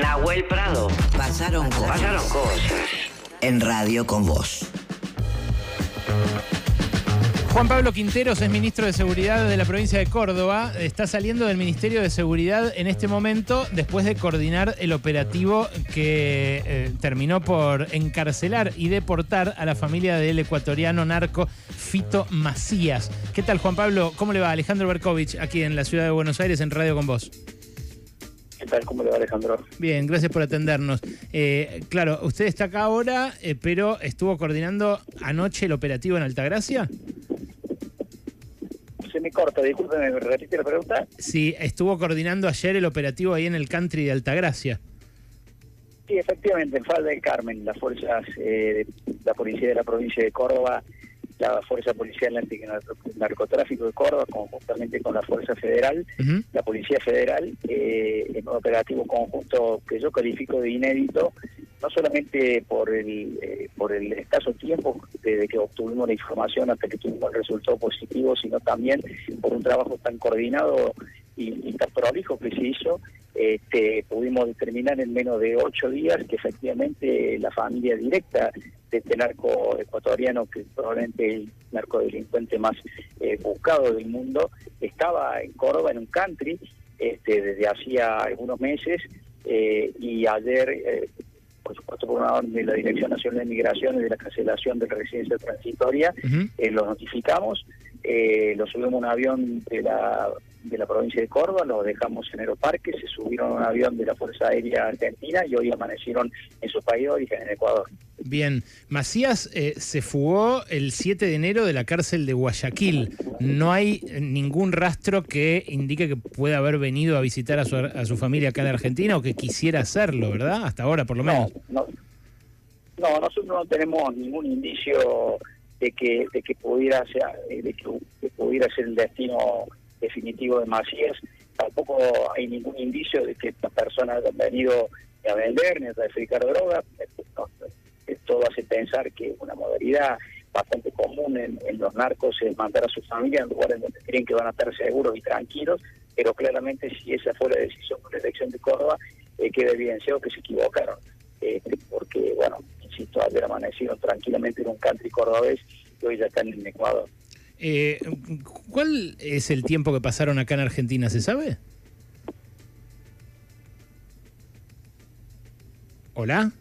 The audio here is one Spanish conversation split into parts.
Nahuel Prado. Pasaron cosas. Pasaron cosas. En radio con vos. Juan Pablo Quinteros es ministro de Seguridad de la provincia de Córdoba. Está saliendo del Ministerio de Seguridad en este momento después de coordinar el operativo que eh, terminó por encarcelar y deportar a la familia del ecuatoriano narco Fito Macías. ¿Qué tal, Juan Pablo? ¿Cómo le va? Alejandro Berkovich, aquí en la ciudad de Buenos Aires, en Radio con vos. ¿Cómo le va Alejandro? Bien, gracias por atendernos. Eh, claro, usted está acá ahora, eh, pero estuvo coordinando anoche el operativo en Altagracia. Se me corta, discúlpeme, ¿me repite la pregunta? Sí, estuvo coordinando ayer el operativo ahí en el country de Altagracia. Sí, efectivamente, en Falda del Carmen, las fuerzas eh, de la policía de la provincia de Córdoba, la Fuerza Policial Antinarcotráfico de Córdoba, conjuntamente con la Fuerza Federal, la Policía Federal, eh, en un operativo conjunto que yo califico de inédito, no solamente por el, eh, por el escaso tiempo desde que obtuvimos la información hasta que tuvimos el resultado positivo, sino también por un trabajo tan coordinado y, y tan prolijo que se hizo, este, pudimos determinar en menos de ocho días que efectivamente la familia directa de este narco ecuatoriano, que probablemente el narcodelincuente más eh, buscado del mundo, estaba en Córdoba, en un country, este, desde hacía algunos meses, eh, y ayer, eh, por supuesto, por una orden de la Dirección Nacional de Migraciones de la cancelación de la residencia transitoria, Ujú. eh, lo notificamos, eh, lo subimos a un avión de la, de la provincia de Córdoba, lo dejamos en Aeroparque, se subieron a un avión de la Fuerza Aérea Argentina y hoy amanecieron en su país de origen, en Ecuador. Bien, Macías eh, se fugó el 7 de enero de la cárcel de Guayaquil. No hay eh, ningún rastro que indique que pueda haber venido a visitar a su, a su familia acá en Argentina o que quisiera hacerlo, ¿verdad? Hasta ahora, por lo No, menos. no, no, nosotros no tenemos ningún indicio de que de que pudiera ser eh, de que, pudiera ser el destino definitivo de Macías. Tampoco hay ningún indicio de que estas personas hayan venido a vender ni a traficar droga. Eh, no, todo hace pensar que una modalidad bastante común en, los narcos es mandar a su familia en lugares donde creen que van a estar seguros y tranquilos, pero claramente si esa fue la decisión por la elección de Córdoba, eh, queda evidenciado que se equivocaron este, porque, bueno, insisto, ayer amanecieron tranquilamente en un country cordobés y hoy ya están en Ecuador. Eh, ¿Cuál es el tiempo que pasaron acá en Argentina? ¿Se sabe? ¿Hola?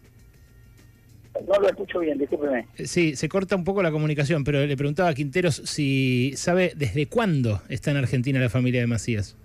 No lo escucho bien, discúlpeme. Eh, Sí, se corta un poco la comunicación, pero le preguntaba a Quinteros si sabe desde cuándo está en Argentina la familia de Macías.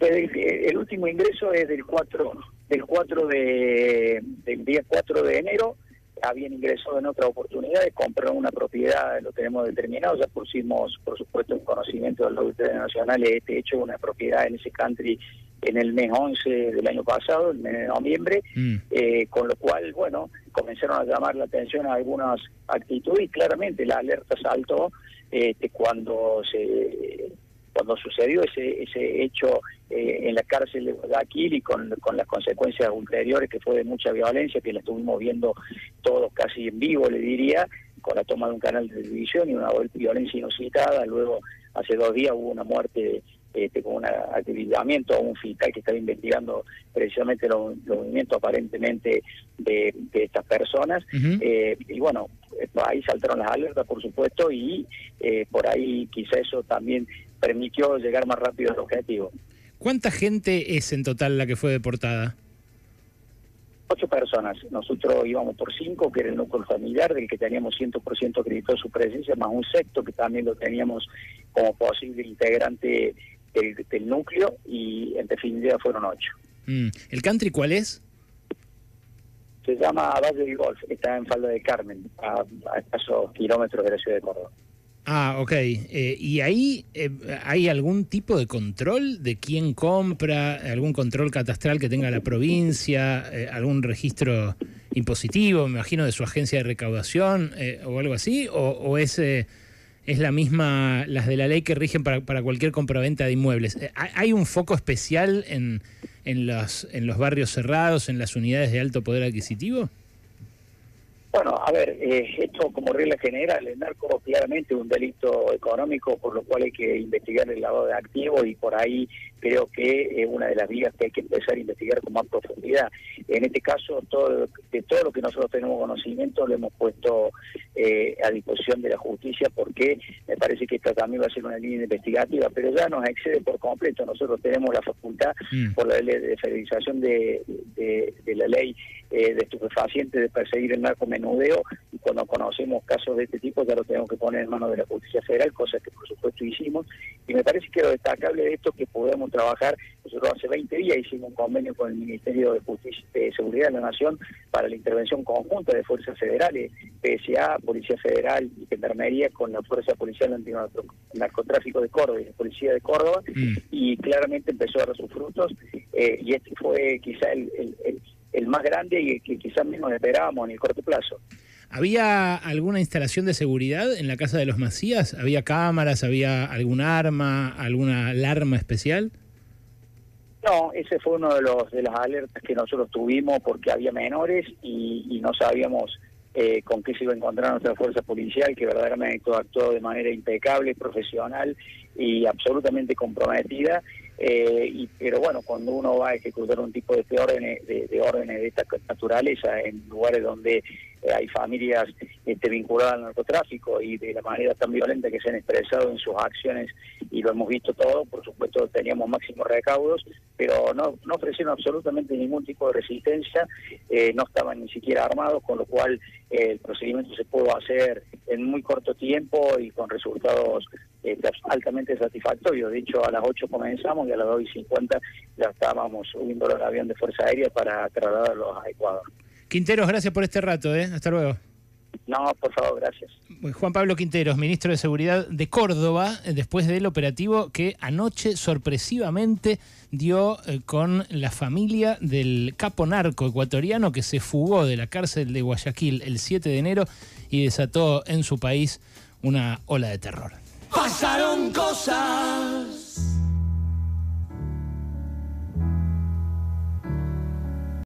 El, el último ingreso es del 4, del 4 de, del día 4 de enero. Habían ingresado en otra oportunidad de comprar una propiedad, lo tenemos determinado, ya pusimos, por supuesto, en conocimiento de autoridades nacionales este hecho, una propiedad en ese country en el mes 11 del año pasado, el mes de noviembre, Mm. eh, con lo cual, bueno, comenzaron a llamar la atención a algunas actitudes y claramente la alerta saltó este, cuando se cuando sucedió ese ese hecho eh, en la cárcel de Guayaquil y con, con las consecuencias ulteriores que fue de mucha violencia, que la estuvimos viendo todos casi en vivo, le diría, con la toma de un canal de televisión y una violencia inusitada. Luego, hace dos días hubo una muerte este, con un activamiento a un fiscal que estaba investigando precisamente los, los movimientos aparentemente de, de estas personas. Eh, y bueno, ahí saltaron las alertas, por supuesto, y eh, por ahí quizá eso también permitió llegar más rápido al objetivo. ¿Cuánta gente es en total la que fue deportada? Ocho personas, nosotros íbamos por cinco, que era el núcleo familiar, del que teníamos 100% acreditado su presencia, más un sexto que también lo teníamos como posible integrante del, del núcleo, y en definitiva fueron ocho. Mm. ¿El country cuál es? Se llama Valle del Golf, está en Falda de Carmen, a, a escasos kilómetros de la ciudad de Córdoba. Ah, ok. Eh, ¿Y ahí eh, hay algún tipo de control de quién compra, algún control catastral que tenga la provincia, eh, algún registro impositivo, me imagino, de su agencia de recaudación eh, o algo así? ¿O, o es, es la misma, las de la ley que rigen para, para cualquier compraventa de inmuebles? Eh, ¿hay- ¿Hay un foco especial en, en, los, en los barrios cerrados, en las unidades de alto poder adquisitivo? Bueno, a ver, eh, esto como regla general, el narco claramente es un delito económico por lo cual hay que investigar el lavado de activos y por ahí creo que es una de las vías que hay que empezar a investigar con más profundidad. En este caso, todo de todo lo que nosotros tenemos conocimiento lo hemos puesto eh, a disposición de la justicia porque me parece que esta también va a ser una línea investigativa, pero ya nos excede por completo. Nosotros tenemos la facultad mm. por la ley de federalización de, de, la ley eh, de estupefacientes de perseguir el narco menudeo cuando conocemos casos de este tipo ya lo tenemos que poner en manos de la Justicia Federal, cosa que por supuesto hicimos. Y me parece que lo destacable de esto es que podemos trabajar, nosotros hace 20 días hicimos un convenio con el Ministerio de Justicia de Seguridad de la Nación para la intervención conjunta de fuerzas federales, PSA, Policía Federal y Gendarmería con la Fuerza Policial Antinarcotráfico de Córdoba y la Policía de Córdoba, mm. y claramente empezó a dar sus frutos, eh, y este fue quizá el, el más grande y que quizás menos esperábamos en el corto plazo. ¿Había alguna instalación de seguridad en la casa de los Macías? ¿Había cámaras? ¿Había algún arma? ¿Alguna alarma especial? No, ese fue uno de los de las alertas que nosotros tuvimos porque había menores y, no sabíamos eh, con qué se iba a encontrar nuestra fuerza policial, que verdaderamente actuó de manera impecable, profesional y absolutamente comprometida. Eh, y, pero bueno, cuando uno va a ejecutar un tipo de órdenes de, de, órdenes de esta naturaleza en lugares donde eh, hay familias este, vinculadas al narcotráfico y de la manera tan violenta que se han expresado en sus acciones y lo hemos visto todo, por supuesto teníamos máximos recaudos, pero no, ofrecieron absolutamente ningún tipo de resistencia, eh, no estaban ni siquiera armados, con lo cual eh, el procedimiento se pudo hacer en muy corto tiempo y con resultados altamente satisfactorios. De hecho, a las 8 comenzamos y a las 2 y 50 ya estábamos subiendo el avión de Fuerza Aérea para trasladarlos a Ecuador. Quinteros, gracias por este rato, ¿eh? Hasta luego. No, por favor, gracias. Juan Pablo Quinteros, ministro de Seguridad de Córdoba, eh, después del operativo que anoche sorpresivamente dio eh, con la familia del capo narco ecuatoriano que se fugó de la cárcel de Guayaquil el 7 de enero y desató en su país una ola de terror. Pasaron cosas